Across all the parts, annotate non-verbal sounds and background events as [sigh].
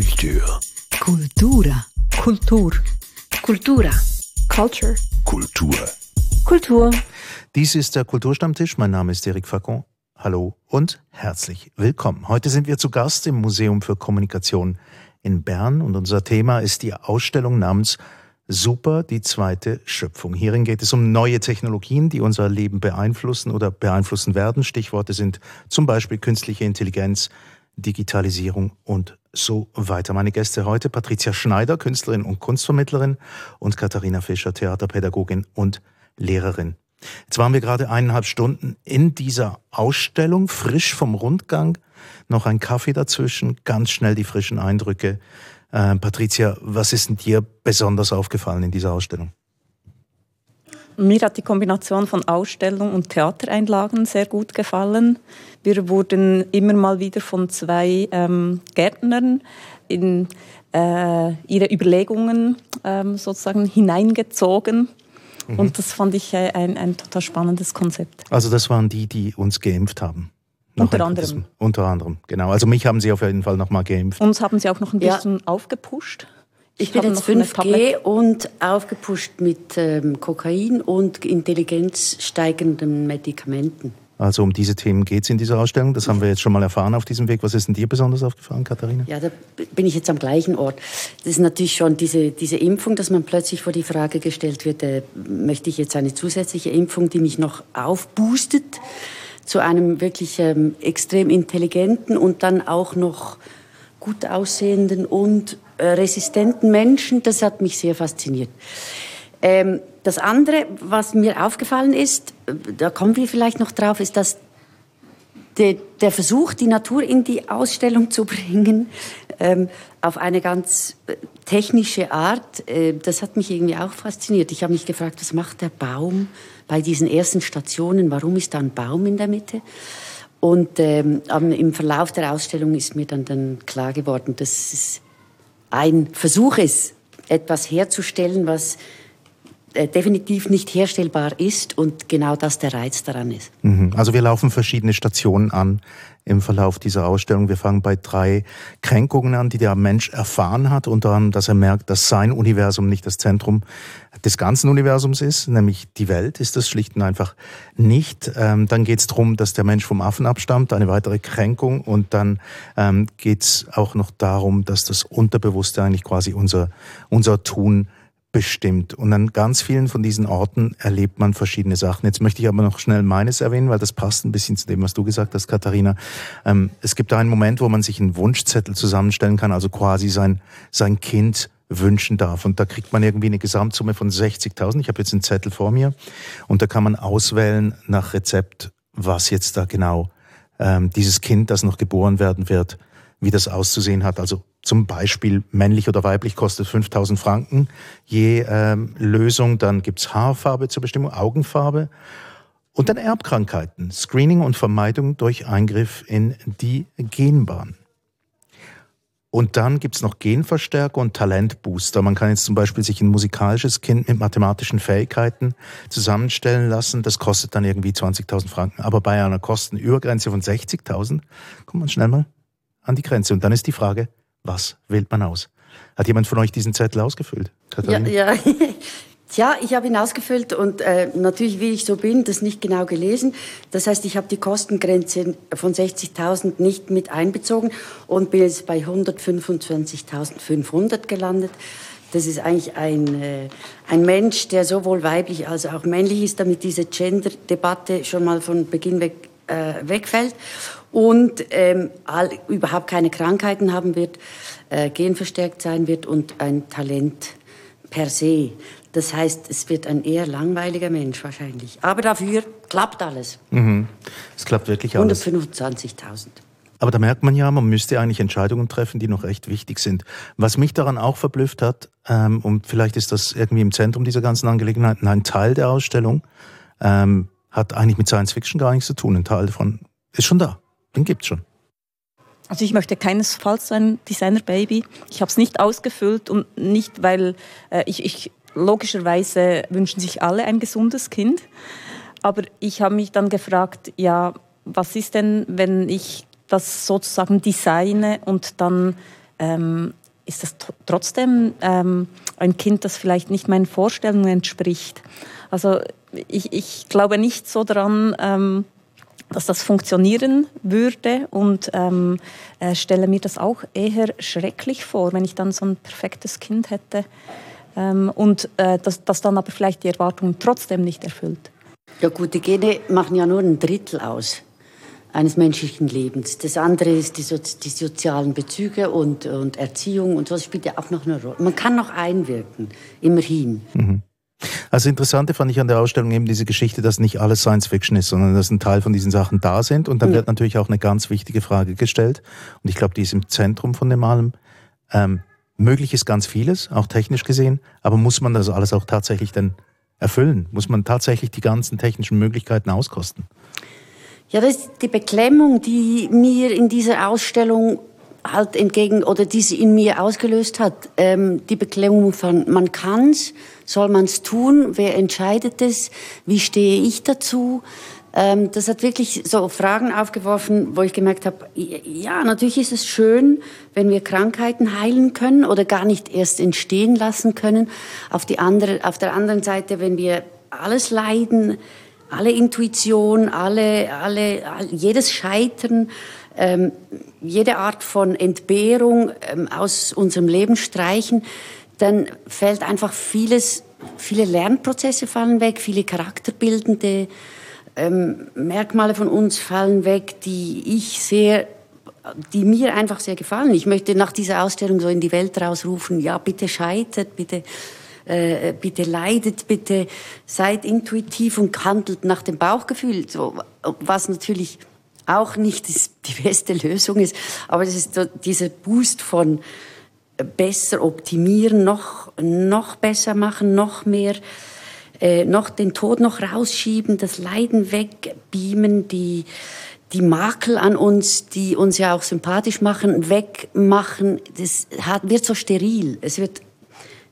Kultur. Kultura. Kultur. Kultura. Culture. Kultur. Kultur. Dies ist der Kulturstammtisch. Mein Name ist Eric Facon. Hallo und herzlich willkommen. Heute sind wir zu Gast im Museum für Kommunikation in Bern und unser Thema ist die Ausstellung namens Super, die zweite Schöpfung. Hierin geht es um neue Technologien, die unser Leben beeinflussen oder beeinflussen werden. Stichworte sind zum Beispiel künstliche Intelligenz, Digitalisierung und so weiter. Meine Gäste heute Patricia Schneider, Künstlerin und Kunstvermittlerin und Katharina Fischer, Theaterpädagogin und Lehrerin. Jetzt waren wir gerade eineinhalb Stunden in dieser Ausstellung, frisch vom Rundgang, noch ein Kaffee dazwischen, ganz schnell die frischen Eindrücke. Äh, Patricia, was ist denn dir besonders aufgefallen in dieser Ausstellung? Mir hat die Kombination von Ausstellung und Theatereinlagen sehr gut gefallen. Wir wurden immer mal wieder von zwei ähm, Gärtnern in äh, ihre Überlegungen ähm, sozusagen hineingezogen. Mhm. Und das fand ich äh, ein, ein total spannendes Konzept. Also das waren die, die uns geimpft haben. Unter anderem. Unter anderem, genau. Also mich haben sie auf jeden Fall nochmal geimpft. Uns haben sie auch noch ein bisschen ja. aufgepusht. Ich, bin jetzt 5G und aufgepusht mit ähm, Kokain und intelligenzsteigenden Medikamenten. Also um diese Themen geht es in dieser Ausstellung. Das haben wir jetzt schon mal erfahren auf diesem Weg. Was ist denn dir besonders aufgefallen, Katharina? Ja, da bin ich jetzt am gleichen Ort. Das ist natürlich schon diese, diese Impfung, dass man plötzlich vor die Frage gestellt wird, äh, möchte ich jetzt eine zusätzliche Impfung, die mich noch aufboostet zu einem wirklich ähm, extrem intelligenten und dann auch noch gut aussehenden und resistenten Menschen. Das hat mich sehr fasziniert. Ähm, das andere, was mir aufgefallen ist, äh, da kommen wir vielleicht noch drauf, ist, dass de, der Versuch, die Natur in die Ausstellung zu [laughs] bringen, ähm, auf eine ganz äh, technische Art, äh, das hat mich irgendwie auch fasziniert. Ich habe mich gefragt, was macht der Baum bei diesen ersten Stationen? Warum ist da ein Baum in der Mitte? Und ähm, im Verlauf der Ausstellung ist mir dann, dann klar geworden, dass es ein Versuch ist, etwas herzustellen, was definitiv nicht herstellbar ist und genau das der Reiz daran ist. Mhm. Also wir laufen verschiedene Stationen an im Verlauf dieser Ausstellung. Wir fangen bei drei Kränkungen an, die der Mensch erfahren hat, unter anderem, dass er merkt, dass sein Universum nicht das Zentrum des ganzen Universums ist, nämlich die Welt ist das schlicht und einfach nicht. Ähm, dann geht es darum, dass der Mensch vom Affen abstammt, eine weitere Kränkung. Und dann ähm, geht es auch noch darum, dass das Unterbewusste eigentlich quasi unser, unser Tun bestimmt. Und an ganz vielen von diesen Orten erlebt man verschiedene Sachen. Jetzt möchte ich aber noch schnell meines erwähnen, weil das passt ein bisschen zu dem, was du gesagt hast, Katharina. Ähm, es gibt da einen Moment, wo man sich einen Wunschzettel zusammenstellen kann, also quasi sein, sein Kind wünschen darf. Und da kriegt man irgendwie eine Gesamtsumme von 60.000. Ich habe jetzt einen Zettel vor mir und da kann man auswählen nach Rezept, was jetzt da genau ähm, dieses Kind, das noch geboren werden wird, wie das auszusehen hat. Also zum Beispiel männlich oder weiblich kostet 5000 Franken je ähm, Lösung. Dann gibt's Haarfarbe zur Bestimmung, Augenfarbe. Und dann Erbkrankheiten, Screening und Vermeidung durch Eingriff in die Genbahn. Und dann gibt's noch Genverstärker und Talentbooster. Man kann jetzt zum Beispiel sich ein musikalisches Kind mit mathematischen Fähigkeiten zusammenstellen lassen. Das kostet dann irgendwie 20.000 Franken. Aber bei einer Kostenübergrenze von 60.000 kommt man schnell mal an die Grenze. Und dann ist die Frage, was wählt man aus? Hat jemand von euch diesen Zettel ausgefüllt? Katharina? Ja, ja. [laughs] Tja, ich habe ihn ausgefüllt und äh, natürlich, wie ich so bin, das nicht genau gelesen. Das heißt, ich habe die Kostengrenze von 60.000 nicht mit einbezogen und bin jetzt bei 125.500 gelandet. Das ist eigentlich ein, äh, ein Mensch, der sowohl weiblich als auch männlich ist, damit diese Gender-Debatte schon mal von Beginn weg äh, wegfällt und ähm, all, überhaupt keine Krankheiten haben wird, äh, genverstärkt sein wird und ein Talent per se. Das heißt, es wird ein eher langweiliger Mensch wahrscheinlich. Aber dafür klappt alles. Mhm. Es klappt wirklich alles. 125.000. Aber da merkt man ja, man müsste eigentlich Entscheidungen treffen, die noch recht wichtig sind. Was mich daran auch verblüfft hat, ähm, und vielleicht ist das irgendwie im Zentrum dieser ganzen Angelegenheit, ein Teil der Ausstellung ähm, hat eigentlich mit Science Fiction gar nichts zu tun. Ein Teil davon ist schon da. Den gibt's schon. Also ich möchte keinesfalls ein Designer-Baby. Ich habe es nicht ausgefüllt und nicht, weil äh, ich, ich logischerweise wünschen sich alle ein gesundes Kind. Aber ich habe mich dann gefragt, ja, was ist denn, wenn ich das sozusagen designe und dann ähm, ist das trotzdem ähm, ein Kind, das vielleicht nicht meinen Vorstellungen entspricht. Also ich, ich glaube nicht so daran, ähm, dass das funktionieren würde und ähm, äh, stelle mir das auch eher schrecklich vor, wenn ich dann so ein perfektes Kind hätte ähm, und äh, das, das dann aber vielleicht die Erwartungen trotzdem nicht erfüllt. Ja gut, die Gene machen ja nur ein Drittel aus eines menschlichen Lebens. Das andere ist die, so die sozialen Bezüge und, und Erziehung und so. Das spielt ja auch noch eine Rolle. Man kann noch einwirken, immerhin. Mhm. Also interessante fand ich an der Ausstellung eben diese Geschichte, dass nicht alles Science Fiction ist, sondern dass ein Teil von diesen Sachen da sind. Und dann ja. wird natürlich auch eine ganz wichtige Frage gestellt. Und ich glaube, die ist im Zentrum von dem allem. Ähm, möglich ist ganz vieles, auch technisch gesehen, aber muss man das alles auch tatsächlich denn erfüllen? Muss man tatsächlich die ganzen technischen Möglichkeiten auskosten? Ja, das ist die Beklemmung, die mir in dieser Ausstellung halt entgegen oder die sie in mir ausgelöst hat. Ähm, die Beklemmung von man kann's, soll man's tun, wer entscheidet es, wie stehe ich dazu? Ähm, das hat wirklich so Fragen aufgeworfen, wo ich gemerkt habe, ja, natürlich ist es schön, wenn wir Krankheiten heilen können oder gar nicht erst entstehen lassen können. Auf, die andere, auf der anderen Seite, wenn wir alles leiden, alle Intuition, alle, alle, jedes Scheitern, ähm, jede Art von Entbehrung ähm, aus unserem Leben streichen, dann fällt einfach vieles, viele Lernprozesse fallen weg, viele charakterbildende ähm, Merkmale von uns fallen weg, die ich sehr die mir einfach sehr gefallen. Ich möchte nach dieser Ausstellung so in die Welt rausrufen, ja, bitte scheitert, bitte, äh, bitte leidet, bitte seid intuitiv und handelt nach dem Bauchgefühl, so, was natürlich auch nicht die beste Lösung ist, aber es ist dieser Boost von besser optimieren, noch, noch besser machen, noch mehr äh, noch den Tod noch rausschieben, das Leiden wegbeamen, die, die Makel an uns, die uns ja auch sympathisch machen, wegmachen. Das hat, wird so steril. Es wird,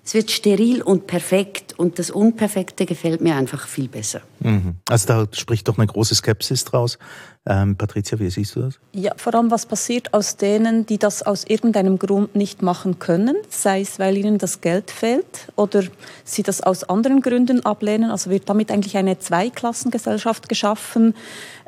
es wird steril und perfekt und das Unperfekte gefällt mir einfach viel besser. Mhm. Also da spricht doch eine große Skepsis draus. Ähm, Patricia, wie siehst du das? Ja, vor allem was passiert aus denen, die das aus irgendeinem Grund nicht machen können, sei es, weil ihnen das Geld fehlt oder sie das aus anderen Gründen ablehnen. Also wird damit eigentlich eine Zweiklassengesellschaft geschaffen,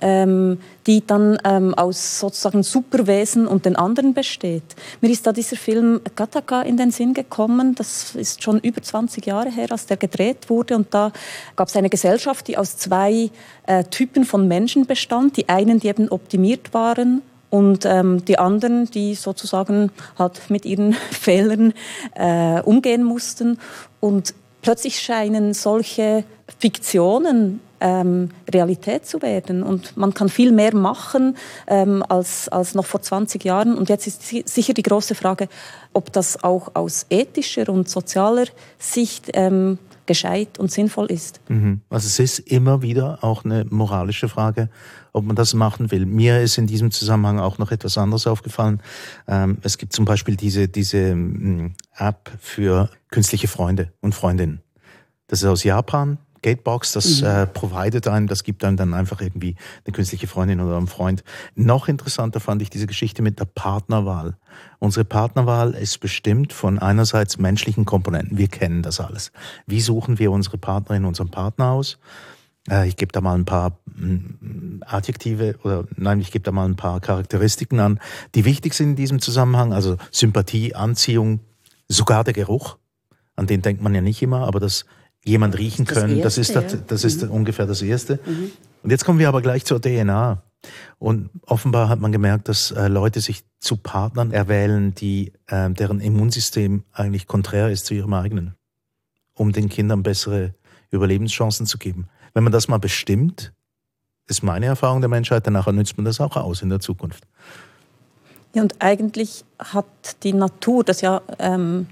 ähm, die dann ähm, aus sozusagen Superwesen und den anderen besteht. Mir ist da dieser Film Gattaca in den Sinn gekommen. Das ist schon über 20 Jahre her, als der gedreht wurde. Und da gab es eine Gesellschaft, die aus zwei äh, Typen von Menschen bestand. Die einen, die eben optimiert waren und ähm, die anderen, die sozusagen halt mit ihren [laughs] Fehlern äh, umgehen mussten. Und plötzlich scheinen solche Fiktionen ähm, Realität zu werden. Und man kann viel mehr machen ähm, als, als noch vor 20 Jahren. Und jetzt ist sicher die große Frage, ob das auch aus ethischer und sozialer Sicht ähm, gescheit und sinnvoll ist. Mhm. Also es ist immer wieder auch eine moralische Frage, ob man das machen will. Mir ist in diesem Zusammenhang auch noch etwas anderes aufgefallen. Ähm, es gibt zum Beispiel diese, diese mm, App für künstliche Freunde und Freundinnen. Das ist aus Japan. Gatebox, das mhm. äh, providet einem, das gibt einem dann einfach irgendwie eine künstliche Freundin oder einen Freund. Noch interessanter fand ich diese Geschichte mit der Partnerwahl. Unsere Partnerwahl ist bestimmt von einerseits menschlichen Komponenten. Wir kennen das alles. Wie suchen wir unsere Partnerin, unseren Partner aus? Äh, ich gebe da mal ein paar mm, Adjektive oder nein, ich gebe da mal ein paar Charakteristiken an, die wichtig sind in diesem Zusammenhang. Also Sympathie, Anziehung, sogar der Geruch. An den denkt man ja nicht immer, aber das jemand riechen das können. Das ist, das, das ist mhm. ungefähr das Erste. Mhm. Und jetzt kommen wir aber gleich zur DNA. Und offenbar hat man gemerkt, dass äh, Leute sich zu Partnern erwählen, die, äh, deren Immunsystem eigentlich konträr ist zu ihrem eigenen, um den Kindern bessere Überlebenschancen zu geben. Wenn man das mal bestimmt, ist meine Erfahrung der Menschheit, danach nützt man das auch aus in der Zukunft. Ja, und eigentlich hat die Natur das ja ähm,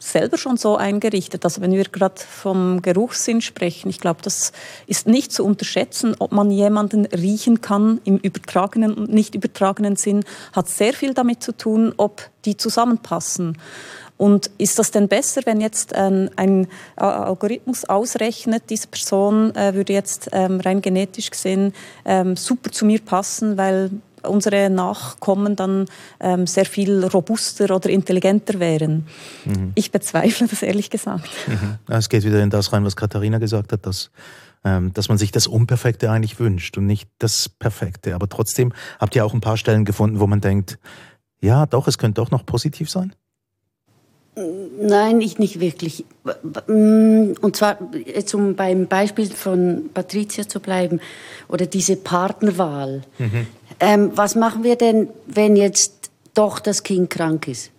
selber schon so eingerichtet. Also wenn wir gerade vom Geruchssinn sprechen, ich glaube, das ist nicht zu unterschätzen, ob man jemanden riechen kann im übertragenen und nicht übertragenen Sinn, hat sehr viel damit zu tun, ob die zusammenpassen. Und ist das denn besser, wenn jetzt ähm, ein Algorithmus ausrechnet, diese Person äh, würde jetzt ähm, rein genetisch gesehen ähm, super zu mir passen, weil unsere Nachkommen dann ähm, sehr viel robuster oder intelligenter wären. Mhm. Ich bezweifle das ehrlich gesagt. Mhm. Es geht wieder in das rein, was Katharina gesagt hat, dass ähm, dass man sich das Unperfekte eigentlich wünscht und nicht das Perfekte. Aber trotzdem habt ihr auch ein paar Stellen gefunden, wo man denkt, ja, doch, es könnte doch noch positiv sein? Nein, ich nicht wirklich. Und zwar, um beim Beispiel von Patricia zu bleiben, oder diese Partnerwahl. Mhm. Ähm, was machen wir denn, wenn jetzt doch das Kind krank ist?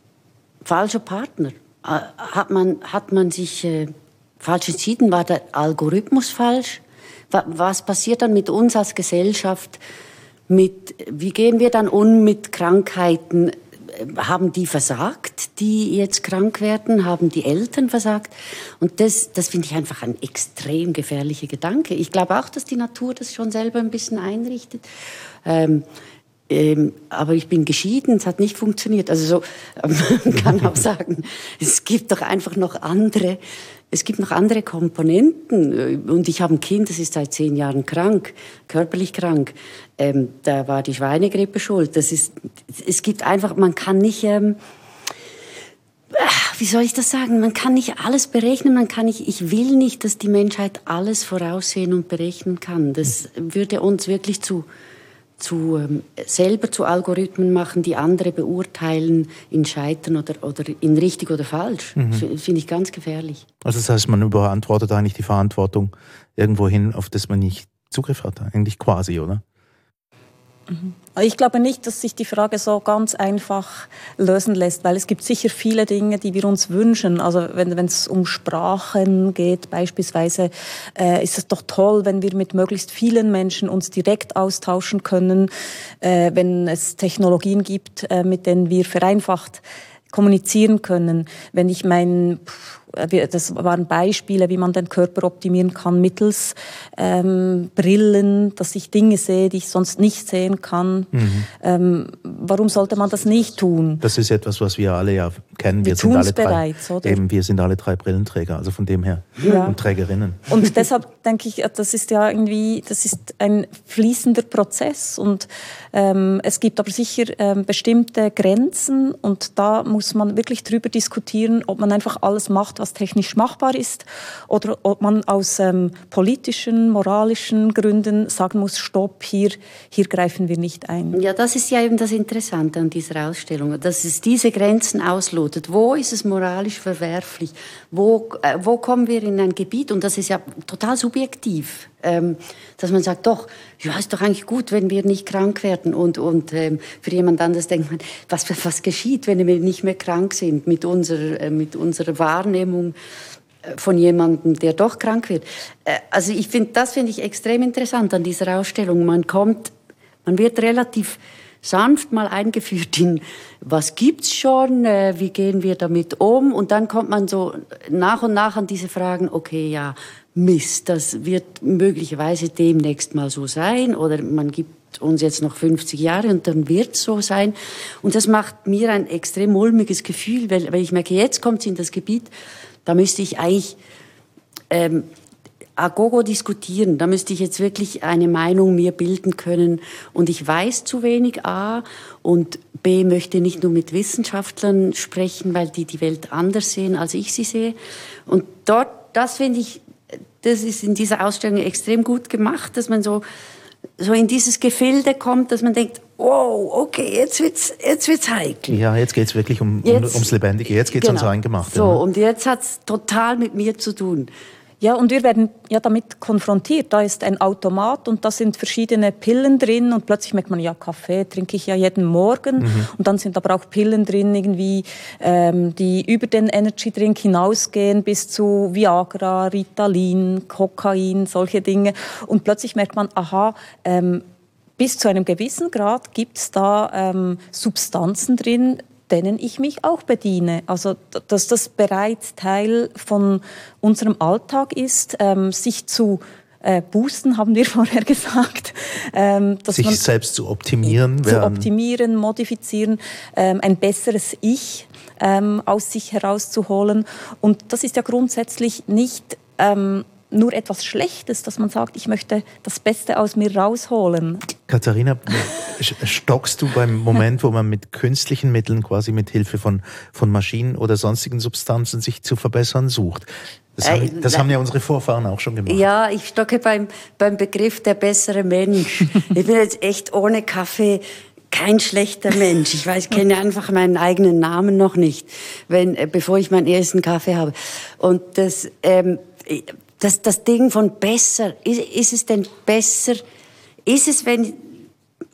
Falscher Partner. Äh, hat man, hat man sich äh, falsch entschieden? War der Algorithmus falsch? Was passiert dann mit uns als Gesellschaft? Mit, wie gehen wir dann um mit Krankheiten? Haben die versagt, die jetzt krank werden? Haben die Eltern versagt? Und das, das finde ich einfach ein extrem gefährlicher Gedanke. Ich glaube auch, dass die Natur das schon selber ein bisschen einrichtet. Ähm, ähm, aber ich bin geschieden, es hat nicht funktioniert. Also so, [laughs] man kann auch [laughs] sagen, es gibt doch einfach noch andere es gibt noch andere Komponenten. Und ich habe ein Kind, das ist seit zehn Jahren krank, körperlich krank. Ähm, da war die Schweinegrippe schuld. Das ist, es gibt einfach, man kann nicht, ähm, wie soll ich das sagen? Man kann nicht alles berechnen. Man kann nicht, ich will nicht, dass die Menschheit alles voraussehen und berechnen kann. Das würde uns wirklich zu, zu, ähm, selber zu Algorithmen machen, die andere beurteilen in Scheitern oder, oder in richtig oder falsch. Mhm. Finde ich ganz gefährlich. Also das heißt, man überantwortet eigentlich die Verantwortung irgendwo hin, auf das man nicht Zugriff hat, eigentlich quasi, oder? Ich glaube nicht, dass sich die Frage so ganz einfach lösen lässt, weil es gibt sicher viele Dinge, die wir uns wünschen. Also wenn es um Sprachen geht beispielsweise, äh, ist es doch toll, wenn wir mit möglichst vielen Menschen uns direkt austauschen können, äh, wenn es Technologien gibt, äh, mit denen wir vereinfacht kommunizieren können. Wenn ich mein äh, das waren Beispiele, wie man den Körper optimieren kann mittels ähm, Brillen, dass ich Dinge sehe, die ich sonst nicht sehen kann. Mhm. Ähm, warum sollte man das nicht tun? Das ist etwas, was wir alle ja kennen. Wir, wir sind alle bereits, drei, oder? Eben, wir sind alle drei Brillenträger, also von dem her ja. und Trägerinnen. Und deshalb denke ich, das ist ja irgendwie, das ist ein fließender Prozess und ähm, es gibt aber sicher ähm, bestimmte Grenzen und da muss man wirklich drüber diskutieren, ob man einfach alles macht, was technisch machbar ist, oder ob man aus ähm, politischen, moralischen Gründen sagen muss, stopp, hier, hier greifen wir nicht ein. Ja, das ist ja eben das Interessante an dieser Ausstellung, dass es diese Grenzen auslotet. Wo ist es moralisch verwerflich? Wo, äh, wo kommen wir in ein Gebiet, und das ist ja total subjektiv, ähm, dass man sagt, doch, ja, ist doch eigentlich gut, wenn wir nicht krank werden. Und, und ähm, für jemand anderes denkt man, was, was geschieht, wenn wir nicht mehr krank sind mit unserer, äh, mit unserer Wahrnehmung äh, von jemandem, der doch krank wird. Äh, also ich finde, das finde ich extrem interessant an dieser Ausstellung. Man kommt, man wird relativ sanft mal eingeführt in, was gibt's schon, äh, wie gehen wir damit um? Und dann kommt man so nach und nach an diese Fragen, okay, ja, Mist, das wird möglicherweise demnächst mal so sein oder man gibt uns jetzt noch 50 Jahre und dann wird so sein. Und das macht mir ein extrem mulmiges Gefühl, weil, weil ich merke, jetzt kommt es in das Gebiet, da müsste ich eigentlich ähm, agogo diskutieren. Da müsste ich jetzt wirklich eine Meinung mir bilden können. Und ich weiß zu wenig A und B möchte nicht nur mit Wissenschaftlern sprechen, weil die die Welt anders sehen, als ich sie sehe. Und dort, das finde ich, das ist in dieser Ausstellung extrem gut gemacht, dass man so, so in dieses Gefilde kommt, dass man denkt, wow, okay, jetzt wird's, jetzt wird's heikel. Ja, jetzt geht's wirklich um, jetzt, ums Lebendige, jetzt geht's genau. ans Eingemachte. So, und jetzt hat's total mit mir zu tun. Ja, und wir werden ja damit konfrontiert. Da ist ein Automat und da sind verschiedene Pillen drin und plötzlich merkt man, ja, Kaffee trinke ich ja jeden Morgen. Mhm. Und dann sind aber auch Pillen drin, irgendwie, ähm, die über den Energy Drink hinausgehen bis zu Viagra, Ritalin, Kokain, solche Dinge. Und plötzlich merkt man, aha, ähm, bis zu einem gewissen Grad gibt es da ähm, Substanzen drin, denen ich mich auch bediene. Also, dass das bereits Teil von unserem Alltag ist, ähm, sich zu äh, boosten, haben wir [laughs] vorher gesagt. Ähm, sich selbst zu optimieren. Zu optimieren, modifizieren, ähm, ein besseres Ich ähm, aus sich herauszuholen. Und das ist ja grundsätzlich nicht ähm, nur etwas Schlechtes, dass man sagt, ich möchte das Beste aus mir rausholen. Katharina, stockst du beim Moment, wo man mit künstlichen Mitteln, quasi mit Hilfe von, von Maschinen oder sonstigen Substanzen sich zu verbessern sucht? Das, haben, äh, das haben ja unsere Vorfahren auch schon gemacht. Ja, ich stocke beim, beim Begriff der bessere Mensch. ich bin jetzt echt ohne Kaffee kein schlechter Mensch. Ich weiß, kenne einfach meinen eigenen Namen noch nicht, wenn, äh, bevor ich meinen ersten Kaffee habe. Und das, ähm, das, das Ding von besser, ist, ist es denn besser, ist es, wenn,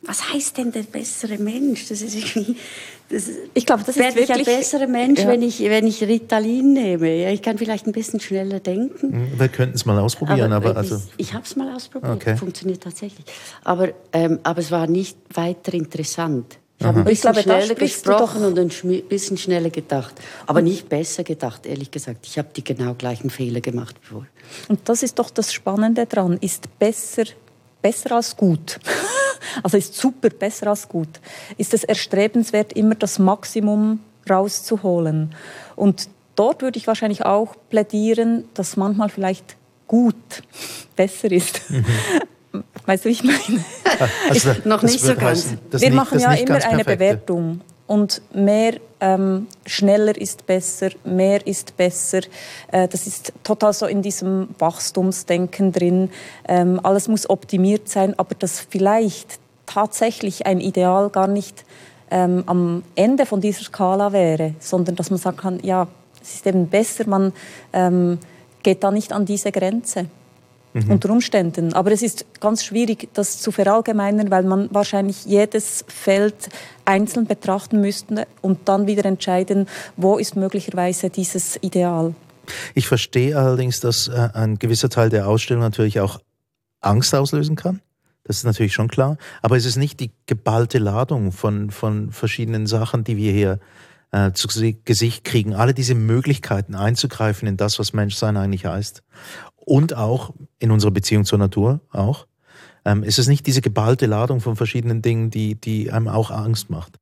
was heißt denn der bessere Mensch? Das ist irgendwie, das, ich glaube, das ist wirklich ein besserer Mensch, ja. wenn ich wenn ich Ritalin nehme. Ja, ich kann vielleicht ein bisschen schneller denken. Hm, wir könnten es mal ausprobieren, aber, aber also ich, ich habe es mal ausprobiert. Okay. Funktioniert tatsächlich. Aber ähm, aber es war nicht weiter interessant. Ich habe ein bisschen glaube, schneller gesprochen und ein bisschen schneller gedacht. Aber nicht besser gedacht, ehrlich gesagt. Ich habe die genau gleichen Fehler gemacht wie vorher. Und das ist doch das Spannende daran. Ist besser, besser als gut. [laughs] also ist super, besser als gut. Ist es erstrebenswert, immer das Maximum rauszuholen. Und dort würde ich wahrscheinlich auch plädieren, dass manchmal vielleicht gut [laughs] besser ist. Mhm. Weißt du, ich meine? [laughs] Also, noch nicht so ganz. Heißen, Wir nicht, machen ja immer eine Bewertung. Und mehr, ähm, schneller ist besser, mehr ist besser. Äh, das ist total so in diesem Wachstumsdenken drin. Ähm, alles muss optimiert sein, aber dass vielleicht tatsächlich ein Ideal gar nicht ähm, am Ende von dieser Skala wäre, sondern dass man sagen kann, ja, es ist eben besser, man ähm, geht da nicht an diese Grenze mhm. unter Umständen. Aber es ist ganz schwierig, das zu verallgemeinern, weil man wahrscheinlich jedes Feld einzeln betrachten müsste und dann wieder entscheiden, wo ist möglicherweise dieses Ideal. Ich verstehe allerdings, dass äh, ein gewisser Teil der Ausstellung natürlich auch Angst auslösen kann. Das ist natürlich schon klar. Aber es ist nicht die geballte Ladung von, von verschiedenen Sachen, die wir hier äh, zu Gesicht kriegen. Alle diese Möglichkeiten einzugreifen in das, was Menschsein eigentlich heißt und auch in unserer Beziehung zur Natur auch. Ähm, ist es nicht diese geballte Ladung von verschiedenen Dingen, die, die einem auch Angst macht?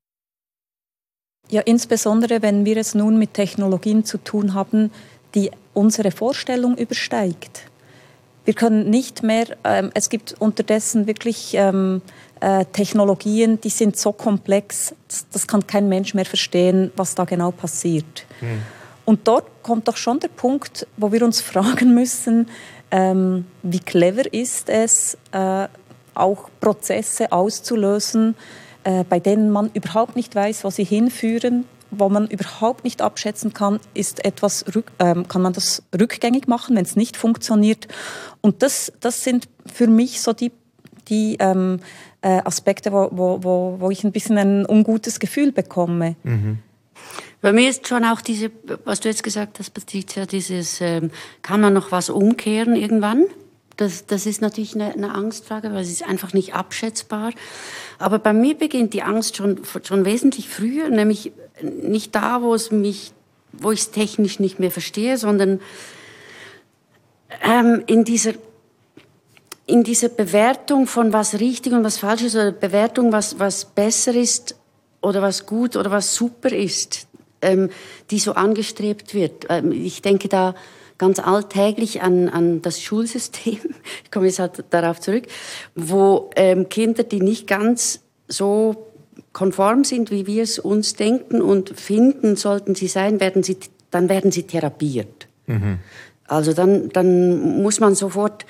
Ja, insbesondere wenn wir es nun mit Technologien zu tun haben, die unsere Vorstellung übersteigt. Wir können nicht mehr, ähm, es gibt unterdessen wirklich ähm, äh, Technologien, die sind so komplex, das, das, kann kein Mensch mehr verstehen, was da genau passiert. Hm. Und dort kommt doch schon der Punkt, wo wir uns [laughs] fragen müssen, ähm, wie clever ist es, äh, auch Prozesse auszulösen, äh, bei denen man überhaupt nicht weiß, wo sie hinführen, wo man überhaupt nicht abschätzen kann, ist etwas ähm, kann man das rückgängig machen, wenn es nicht funktioniert. Und das, das sind für mich so die, die ähm, äh, Aspekte, wo, wo, wo ich ein bisschen ein ungutes Gefühl bekomme. Mhm. Bei mir ist schon auch diese, was du jetzt gesagt hast, Patricia, dieses, ähm, kann man noch was umkehren irgendwann? Das, das ist natürlich eine, eine Angstfrage, weil es ist einfach nicht abschätzbar. Aber bei mir beginnt die Angst schon, schon wesentlich früher, nämlich nicht da, wo es mich, wo ich es technisch nicht mehr verstehe, sondern ähm, in dieser in dieser Bewertung von was richtig und was falsch ist oder Bewertung, was, was besser ist oder was gut oder was super ist ähm, die so angestrebt wird. Ähm, ich denke da ganz alltäglich an, an das Schulsystem, [laughs] ich komme jetzt halt darauf zurück, wo ähm, Kinder, die nicht ganz so konform sind, wie wir es uns denken und finden, sollten sie sein, werden sie, dann werden sie therapiert. Mhm. Also dann, dann muss man sofort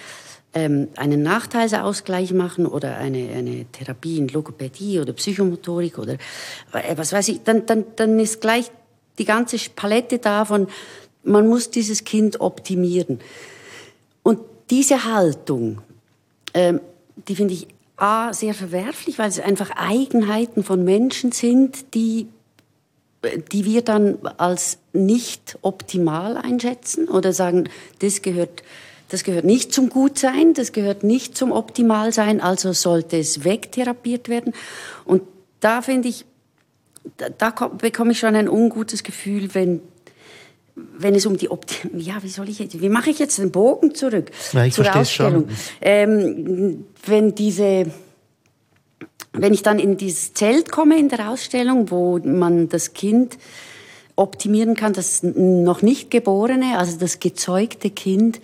ähm, einen Nachteilsausgleich machen oder eine, eine Therapie in Logopädie oder Psychomotorik oder äh, was weiß ich, dann, dann, dann ist gleich die ganze Palette davon, man muss dieses Kind optimieren. Und diese Haltung, ähm, die finde ich A, sehr verwerflich, weil es einfach Eigenheiten von Menschen sind, die, die wir dann als nicht optimal einschätzen oder sagen, das gehört, das gehört nicht zum Gutsein, das gehört nicht zum Optimalsein, also sollte es wegtherapiert werden. Und da finde ich, da, da bekomme ich schon ein ungutes Gefühl, wenn wenn es um die Optik, ja, wie soll ich jetzt, wie mache ich jetzt den Bogen zurück ja, ich zur Ausstellung? Ähm, wenn diese, wenn ich dann in dieses Zelt komme in der Ausstellung, wo man das Kind optimieren kann, das noch nicht geborene, also das gezeugte Kind,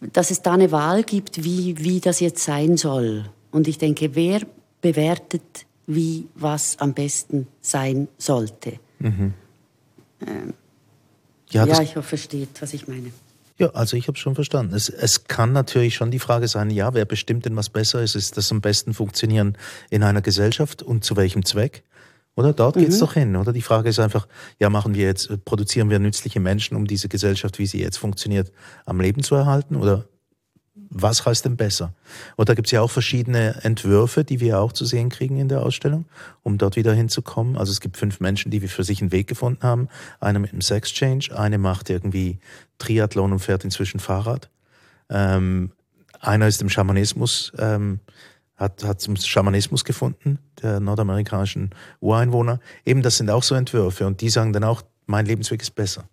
dass es da eine Wahl gibt, wie, wie das jetzt sein soll. Und ich denke, wer bewertet, wie was am besten sein sollte? Mhm. Ähm, ja, ja ich hoffe, versteht, was ich meine. Ja, also ich habe schon verstanden. Es, es kann natürlich schon die Frage sein, ja, wer bestimmt denn, was besser ist? Ist das am besten funktionieren in einer Gesellschaft und zu welchem Zweck? Oder dort geht's mhm. doch hin, oder? Die Frage ist einfach, ja, machen wir jetzt, produzieren wir nützliche Menschen, um diese Gesellschaft, wie sie jetzt funktioniert, am Leben zu erhalten? Oder was heißt denn besser? Und da gibt es ja auch verschiedene Entwürfe, die wir auch zu sehen kriegen in der Ausstellung, um dort wieder hinzukommen. Also es gibt fünf Menschen, die für sich einen Weg gefunden haben. Eine mit einem Sex-Change, eine macht irgendwie Triathlon und fährt inzwischen Fahrrad. Ähm, einer ist im Schamanismus, ähm, hat, hat zum Schamanismus gefunden, der nordamerikanischen Ureinwohner. Eben, das sind auch so Entwürfe und die sagen dann auch, mein Lebensweg ist besser.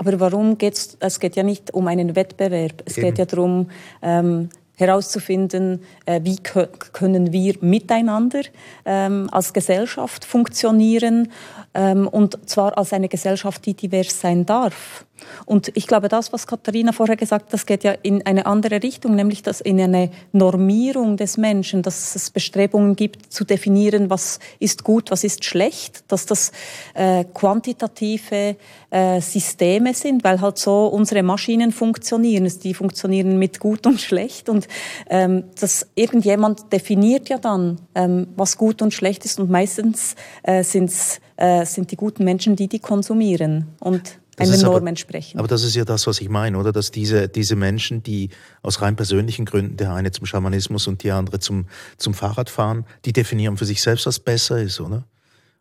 Aber warum geht's? Es geht ja nicht um einen Wettbewerb. Es Eben. geht ja darum, ähm, herauszufinden, äh, wie können wir miteinander ähm, als Gesellschaft funktionieren ähm, und zwar als eine Gesellschaft, die divers sein darf. Und ich glaube, das, was Katharina vorher gesagt hat, das geht ja in eine andere Richtung, nämlich dass in eine Normierung des Menschen, dass es Bestrebungen gibt, zu definieren, was ist gut, was ist schlecht, dass das äh, quantitative äh, Systeme sind, weil halt so unsere Maschinen funktionieren. Die funktionieren mit gut und schlecht und ähm, dass irgendjemand definiert ja dann, ähm, was gut und schlecht ist und meistens äh, sind's, äh, sind die guten Menschen die, die konsumieren. Und einer Norm aber, entsprechen. Aber das ist ja das, was ich meine, oder? Dass diese, diese Menschen, die aus rein persönlichen Gründen, der eine zum Schamanismus und die andere zum, zum Fahrradfahren, die definieren für sich selbst, was besser ist, oder?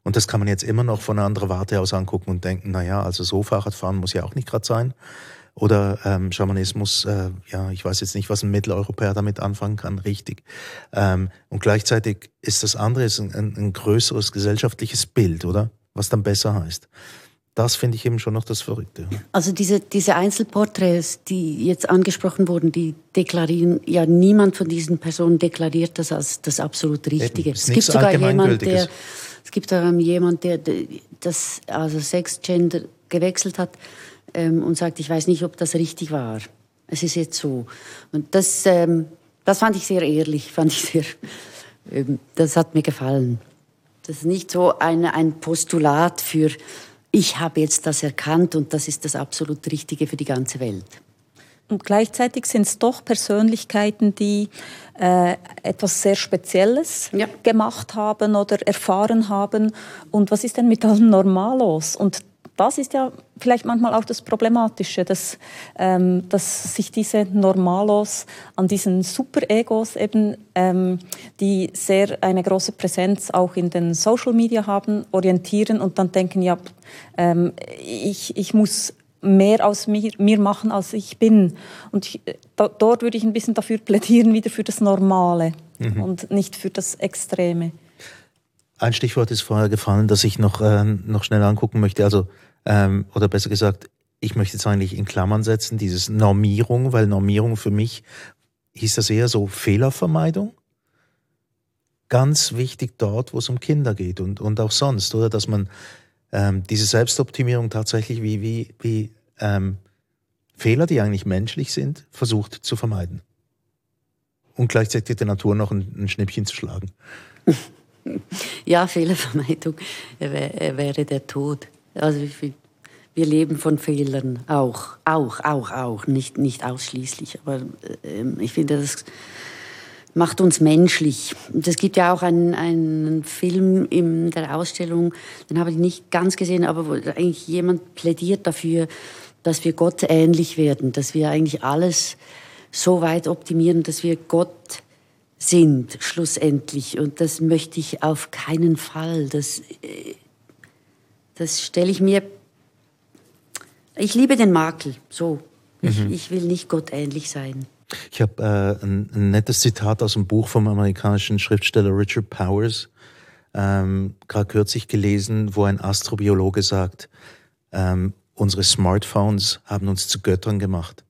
Und das kann man jetzt immer noch von einer anderen Warte aus angucken und denken, na ja, also so Fahrradfahren muss ja auch nicht gerade sein. Oder ähm, Schamanismus, äh, ja, ich weiß jetzt nicht, was ein Mitteleuropäer damit anfangen kann, richtig. Ähm, und gleichzeitig ist das andere ist ein, ein größeres gesellschaftliches Bild, oder? Was dann besser heißt das finde ich eben schon noch das Verrückte. Also diese, diese Einzelporträts, die jetzt angesprochen wurden, die deklarieren, ja niemand von diesen Personen deklariert das als das absolut Richtige. Es, es gibt sogar jemand, der, es gibt sogar jemand, der das, also Sex, Gender gewechselt hat ähm, und sagt, ich weiß nicht, ob das richtig war. Es ist jetzt so. Und das, ähm, das fand ich sehr ehrlich, [laughs] fand ich sehr, ähm, das hat mir gefallen. Das ist nicht so ein, ein Postulat für ich habe jetzt das erkannt und das ist das absolut Richtige für die ganze Welt. Und gleichzeitig sind es doch Persönlichkeiten, die äh, etwas sehr Spezielles ja. gemacht haben oder erfahren haben. Und was ist denn mit allen Normalos? Und das ist ja vielleicht manchmal auch das Problematische, dass, ähm, dass sich diese Normalos an diesen Super-Egos eben, ähm, die sehr eine große Präsenz auch in den Social Media haben, orientieren und dann denken, ja, ähm, ich, ich muss mehr aus mir, mir machen, als ich bin. Und ich, da, dort würde ich ein bisschen dafür plädieren, wieder für das Normale mhm. und nicht für das Extreme. Ein Stichwort ist vorher gefallen, das ich noch, äh, noch schnell angucken möchte. Also ähm, oder besser gesagt, ich möchte es eigentlich in Klammern setzen, dieses Normierung, weil Normierung für mich hieß das eher so Fehlervermeidung. Ganz wichtig dort, wo es um Kinder geht und, und auch sonst, oder? Dass man ähm, diese Selbstoptimierung tatsächlich wie, wie, wie ähm, Fehler, die eigentlich menschlich sind, versucht zu vermeiden. Und gleichzeitig der Natur noch ein, ein Schnippchen zu schlagen. [laughs] Ja, Fehlervermeidung wäre der Tod. Also wir leben von Fehlern auch, auch, auch, auch, nicht, nicht ausschließlich. Aber äh, ich finde, das macht uns menschlich. Es gibt ja auch einen, einen Film in der Ausstellung, den habe ich nicht ganz gesehen, aber wo eigentlich jemand plädiert dafür, dass wir Gott ähnlich werden, dass wir eigentlich alles so weit optimieren, dass wir Gott sind, schlussendlich. Und das möchte ich auf keinen Fall. Das, äh, das stelle ich mir. Ich liebe den Makel, so. Ich, mhm. ich will nicht Gott ähnlich sein. Ich habe äh, ein, ein, nettes Zitat aus dem Buch vom amerikanischen Schriftsteller Richard Powers ähm, gerade kürzlich gelesen, wo ein Astrobiologe sagt, ähm, unsere Smartphones haben uns zu Göttern gemacht.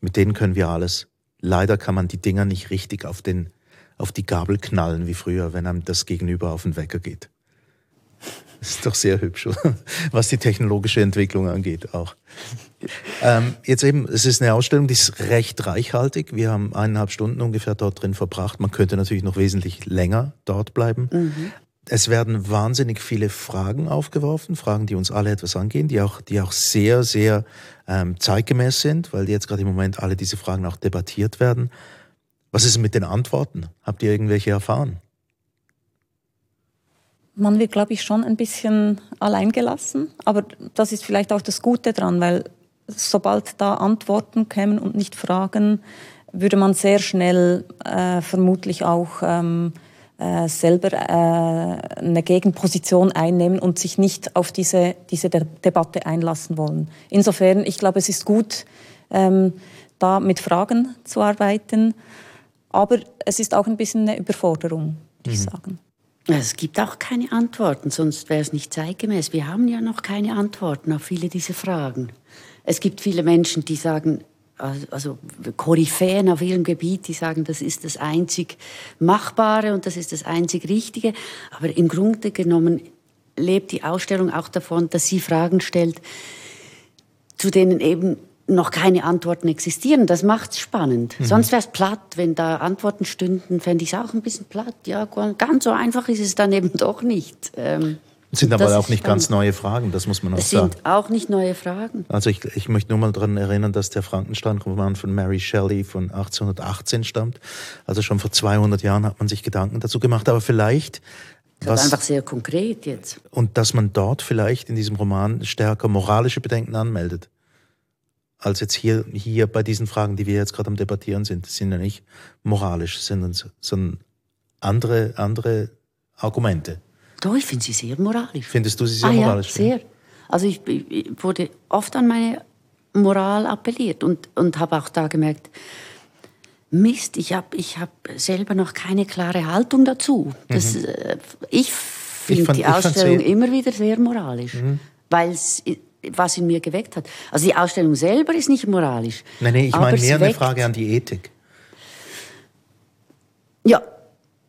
Mit denen können wir alles. Leider kann man die Dinger nicht richtig auf, den, auf die Gabel knallen wie früher, wenn einem das Gegenüber auf den Wecker geht. Das ist doch sehr hübsch, was die technologische Entwicklung angeht auch. Ähm, jetzt eben, es ist eine Ausstellung, die ist recht reichhaltig. Wir haben eineinhalb Stunden ungefähr dort drin verbracht. Man könnte natürlich noch wesentlich länger dort bleiben. Mhm. Es werden wahnsinnig viele Fragen aufgeworfen, Fragen, die uns alle etwas angehen, die auch, die auch sehr, sehr ähm, zeitgemäß sind, weil jetzt gerade im Moment alle diese Fragen auch debattiert werden. Was ist mit den Antworten? Habt ihr irgendwelche erfahren? Man wird, glaube ich, schon ein bisschen alleingelassen, aber das ist vielleicht auch das Gute dran, weil sobald da Antworten kämen und nicht Fragen, würde man sehr schnell äh, vermutlich auch ähm, äh, selber äh, eine Gegenposition einnehmen und sich nicht auf diese, diese De Debatte einlassen wollen. Insofern, ich glaube, es ist gut, ähm, da mit Fragen zu arbeiten, aber es ist auch ein bisschen eine Überforderung, würde ich mhm. sagen. Es gibt auch keine Antworten, sonst wäre es nicht zeitgemäß. Wir haben ja noch keine Antworten auf viele dieser Fragen. Es gibt viele Menschen, die sagen, also Koryphäen auf ihrem Gebiet, die sagen, das ist das einzig Machbare und das ist das einzig Richtige. Aber im Grunde genommen lebt die Ausstellung auch davon, dass sie Fragen stellt, zu denen eben noch keine Antworten existieren. Das macht es spannend. Mhm. Sonst wäre es platt. Wenn da Antworten stünden, fände ich es auch ein bisschen platt. Ja, ganz so einfach ist es dann eben [laughs] doch nicht. Ähm, sind aber auch nicht ganz neue Fragen, das muss man auch es sagen. Es sind auch nicht neue Fragen. Also ich, ich möchte nur mal daran erinnern, dass der Frankenstein-Roman von Mary Shelley von 1818 stammt. Also schon vor 200 Jahren hat man sich Gedanken dazu gemacht. Aber vielleicht das ist einfach sehr konkret jetzt. Und dass man dort vielleicht in diesem Roman stärker moralische Bedenken anmeldet. Als jetzt hier, hier bei diesen Fragen, die wir jetzt gerade am Debattieren sind. Das sind ja nicht moralisch, sondern, sondern andere, andere Argumente. Doch, ich finde sie sehr moralisch. Findest du sie sehr ah, moralisch? Ja, sehr. Also ich, ich, wurde oft an meine Moral appelliert und, und habe auch da gemerkt, Mist, ich habe ich hab selber noch keine klare Haltung dazu. Das, mhm. Äh, ich finde die Ausstellung immer wieder sehr moralisch, mhm. weil es was in mir geweckt hat. Also die Ausstellung selber ist nicht moralisch. Nein, nein, ich meine mehr eine Frage an die Ethik. Ja,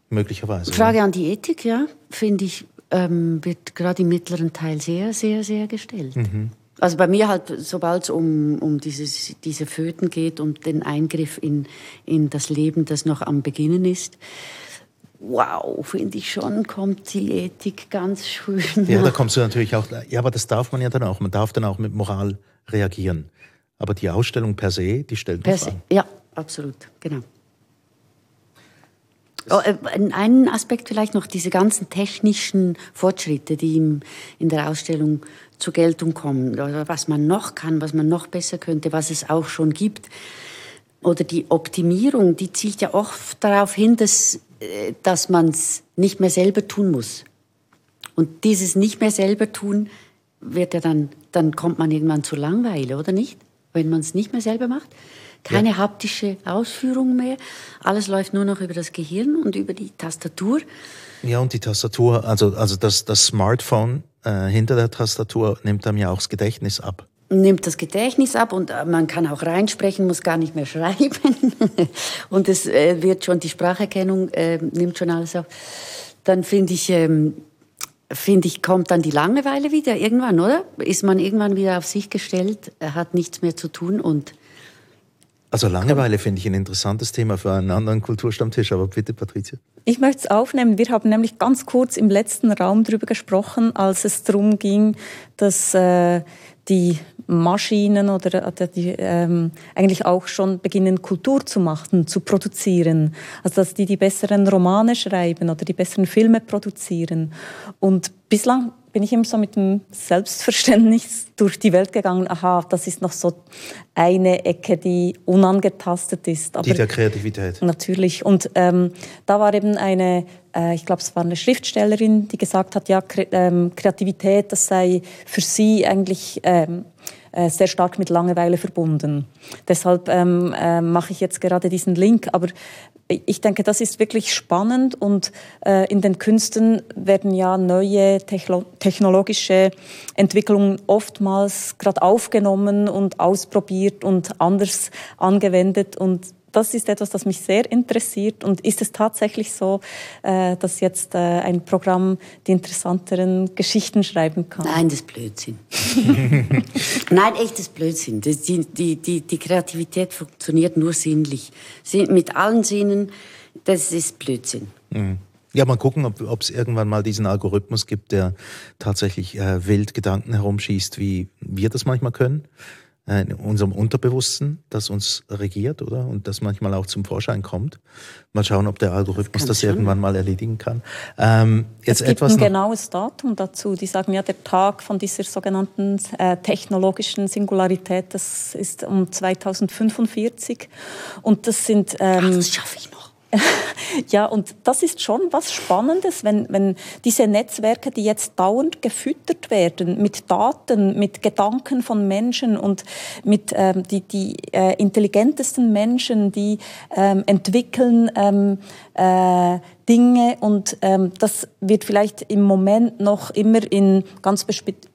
Möglicherweise. Frage ja. an die Ethik, ja, finde ich, ähm, wird gerade im mittleren Teil sehr, sehr, sehr gestellt. Mhm. Also bei mir halt, sobald es um, um dieses, diese Föten geht und den Eingriff in, in das Leben, das noch am Beginnen ist, wow, finde ich schon, kommt die Ethik ganz schön. Ja, da kommst du natürlich auch, ja, aber das darf man ja dann auch. Man darf dann auch mit Moral reagieren. Aber die Ausstellung per se, die stellt per se, Ja, absolut, genau. Oh, äh, einen Aspekt vielleicht noch, diese ganzen technischen Fortschritte, die in der Ausstellung zur Geltung kommen, oder was man noch kann, was man noch besser könnte, was es auch schon gibt. Oder die Optimierung, die zielt ja oft darauf hin, dass, dass man es nicht mehr selber tun muss. Und dieses nicht mehr selber tun wird ja dann, dann kommt man irgendwann zur Langweile, oder nicht? Wenn man es nicht mehr selber macht. Keine ja. haptische Ausführung mehr. Alles läuft nur noch über das Gehirn und über die Tastatur. Ja, und die Tastatur, also, also das, das Smartphone äh, hinter der Tastatur nimmt einem ja auch das Gedächtnis ab. Nimmt das Gedächtnis ab und äh, man kann auch reinsprechen, muss gar nicht mehr [laughs] schreiben. und es äh, wird schon, die Spracherkennung äh, nimmt schon alles auf. Dann finde ich, ähm, finde ich, kommt dann die Langeweile wieder irgendwann, oder? Ist man irgendwann wieder auf sich gestellt, hat nichts mehr zu tun und also Langeweile finde ich ein interessantes Thema für einen anderen Kulturstammtisch, aber bitte, Patricia. Ich möchte es aufnehmen. Wir haben nämlich ganz kurz im letzten Raum darüber gesprochen, als es darum ging, dass äh, die Maschinen oder, die ähm, eigentlich auch schon beginnen, Kultur zu machen, zu produzieren. Also dass die die besseren Romane schreiben oder die besseren Filme produzieren. Und bislang bin ich immer so mit dem Selbstverständnis [laughs] durch die Welt gegangen, aha, das ist noch so eine Ecke, die unangetastet ist. Aber die der Kreativität. Natürlich. Und ähm, da war eben eine, ich glaube, es war eine Schriftstellerin, die gesagt hat, ja, ähm, Kreativität, das sei für sie eigentlich ähm, äh, sehr stark mit Langeweile verbunden. Deshalb ähm, äh, mache ich jetzt gerade diesen Link. Aber ich denke, das ist wirklich spannend und äh, in den Künsten werden ja neue technologische Entwicklungen oftmals gerade aufgenommen und ausprobiert und anders angewendet und das ist etwas, das mich sehr interessiert. Und ist es tatsächlich so, äh, dass jetzt äh, ein Programm die interessanteren Geschichten schreiben kann? Nein, das ist Blödsinn. [laughs] Nein, echtes Blödsinn. Das, die, die, die, die Kreativität funktioniert nur sinnlich. Mit allen Sinnen, das ist Blödsinn. Mhm. Ja, mal gucken, ob es irgendwann mal diesen Algorithmus gibt, der tatsächlich äh, wild Gedanken herumschießt, wie wir das manchmal können. In unserem Unterbewussten, das uns regiert, oder? Und das manchmal auch zum Vorschein kommt. Mal schauen, ob der Algorithmus das, das irgendwann mal erledigen kann. Ähm, jetzt es gibt etwas ein genaues Datum dazu. Die sagen ja, der Tag von dieser sogenannten äh, technologischen Singularität, das ist um 2045. Und das sind... Ähm, Ach, das schaffe ich noch. [laughs] Ja, und das ist schon was Spannendes, wenn, wenn diese Netzwerke, die jetzt dauernd gefüttert werden mit Daten, mit Gedanken von Menschen und mit ähm, die, die äh, intelligentesten Menschen, die ähm, entwickeln ähm, äh, Dinge und ähm, das wird vielleicht im Moment noch immer in ganz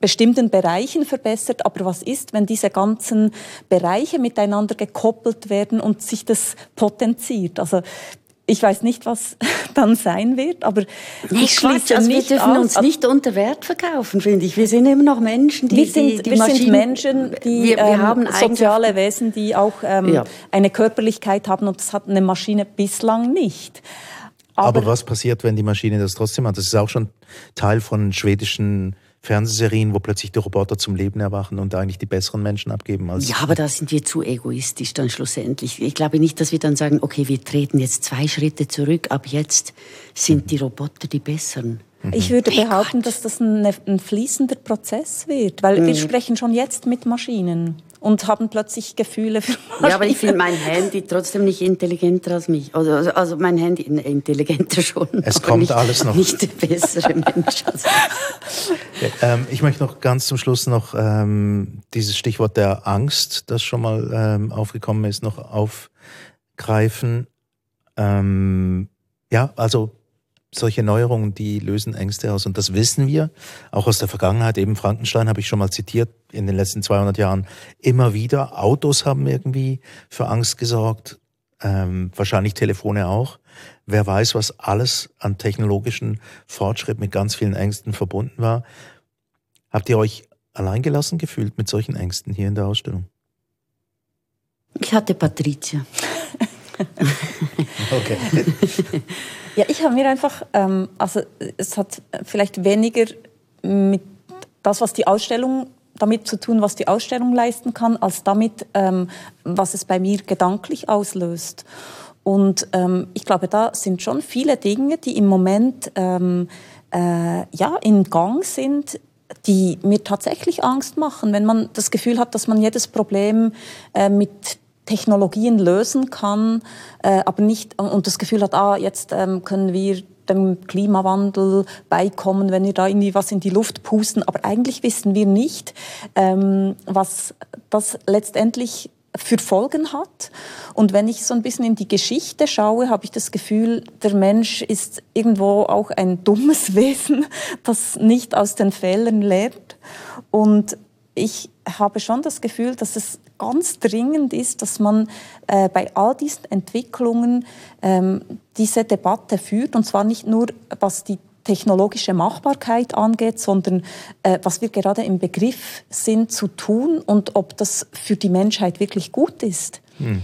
bestimmten Bereichen verbessert. Aber was ist, wenn diese ganzen Bereiche miteinander gekoppelt werden und sich das potenziert? Also ich weiß nicht, was [laughs] dann sein wird, aber nee, ich schließe also nicht Wir dürfen aus. uns nicht unter Wert verkaufen, finde ich. Wir sind immer noch Menschen, die Wir sind, die, die wir Maschinen, sind Menschen, die wir, wir ähm, haben soziale Wesen, die auch ähm, ja. eine Körperlichkeit haben und das hat eine Maschine bislang nicht. Aber, aber was passiert, wenn die Maschine das trotzdem hat? Das ist auch schon Teil von schwedischen Fernsehserien, wo plötzlich die Roboter zum Leben erwachen und eigentlich die besseren Menschen abgeben. Als ja, aber da sind wir zu egoistisch dann schlussendlich. Ich glaube nicht, dass wir dann sagen, okay, wir treten jetzt zwei Schritte zurück, ab jetzt sind die Roboter die besseren. Mhm. Ich würde behaupten, dass das ein, ein fließender Prozess wird, weil mhm. wir sprechen schon jetzt mit Maschinen und haben plötzlich Gefühle für Maschinen. [laughs] Ja, aber ich finde mein Handy trotzdem nicht intelligenter als mich. Also, also, also mein Handy intelligenter schon. Es kommt alles noch. Nicht der bessere [laughs] Mensch. Also. ähm, ich möchte noch ganz zum Schluss noch ähm, dieses Stichwort der Angst, das schon mal ähm, aufgekommen ist, noch aufgreifen. Ähm, ja, also solche Neuerungen, die lösen Ängste aus. Und das wissen wir auch aus der Vergangenheit. Eben Frankenstein habe ich schon mal zitiert in den letzten 200 Jahren immer wieder. Autos haben irgendwie für Angst gesorgt. Ähm, wahrscheinlich Telefone auch. Wer weiß, was alles an technologischen Fortschritt mit ganz vielen Ängsten verbunden war. Habt ihr euch alleingelassen gefühlt mit solchen Ängsten hier in der Ausstellung? Ich hatte Patricia. [laughs] okay. [laughs] Ja, ich habe mir einfach, ähm, also es hat vielleicht weniger mit das, was die Ausstellung damit zu tun, was die Ausstellung leisten kann, als damit, ähm, was es bei mir gedanklich auslöst. Und ähm, ich glaube, da sind schon viele Dinge, die im Moment ähm, äh, ja, in Gang sind, die mir tatsächlich Angst machen, wenn man das Gefühl hat, dass man jedes Problem äh, mit Technologien lösen kann, äh, aber nicht und das Gefühl hat, ah, jetzt ähm, können wir dem Klimawandel beikommen, wenn wir da irgendwie was in die Luft pusten. Aber eigentlich wissen wir nicht, ähm, was das letztendlich für Folgen hat. Und wenn ich so ein bisschen in die Geschichte schaue, habe ich das Gefühl, der Mensch ist irgendwo auch ein dummes [laughs] Wesen, das nicht aus den Fehlern lernt. Und ich habe schon das Gefühl, dass es ganz dringend ist, dass man äh, bei all diesen Entwicklungen ähm, diese Debatte führt, und zwar nicht nur, was die technologische Machbarkeit angeht, sondern äh, was wir gerade im Begriff sind zu tun und ob das für die Menschheit wirklich gut ist. Hm.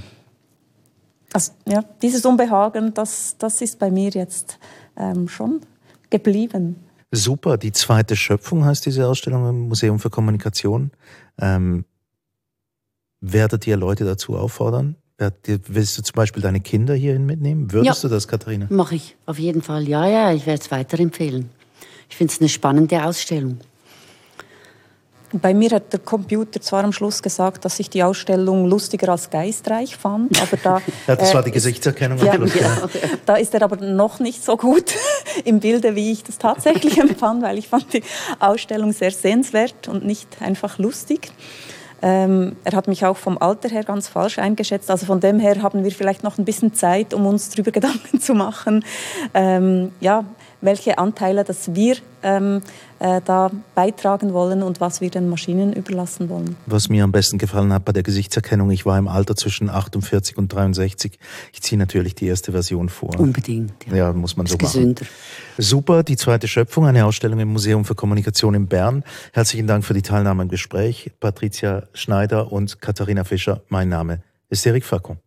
Also, ja, dieses Unbehagen, das, das ist bei mir jetzt ähm, schon geblieben. Super, die zweite Schöpfung heißt diese Ausstellung im Museum für Kommunikation. Ähm, werdet ihr Leute dazu auffordern? Willst du zum Beispiel deine Kinder hierhin mitnehmen? Würdest ja, du das, Katharina? Mache ich, auf jeden Fall. Ja, ja, ich werde es weiterempfehlen. Ich finde es eine spannende Ausstellung. Bei mir hat der Computer zwar am Schluss gesagt, dass ich die Ausstellung lustiger als geistreich fand, aber da [laughs] ja, das war die äh, Gesichtserkennung. [laughs] Ja, ja, da ist er aber noch nicht so gut [laughs] im Bilde, wie ich das tatsächlich empfand, weil ich fand die Ausstellung sehr sehenswert und nicht einfach lustig. Ähm, er hat mich auch vom Alter her ganz falsch eingeschätzt. Also von dem her haben wir vielleicht noch ein bisschen Zeit, um uns darüber [laughs] Gedanken zu machen. Ähm, ja, welche Anteile dass wir ähm, äh, da beitragen wollen und was wir den Maschinen überlassen wollen. Was mir am besten gefallen hat bei der Gesichtserkennung, ich war im Alter zwischen 48 und 63. Ich ziehe natürlich die erste Version vor. Unbedingt. Ja, ja muss man das so ist machen. Gesünder. Super, die zweite Schöpfung, eine Ausstellung im Museum für Kommunikation in Bern. Herzlichen Dank für die Teilnahme im Gespräch. Patricia Schneider und Katharina Fischer, mein Name ist Eric Facon.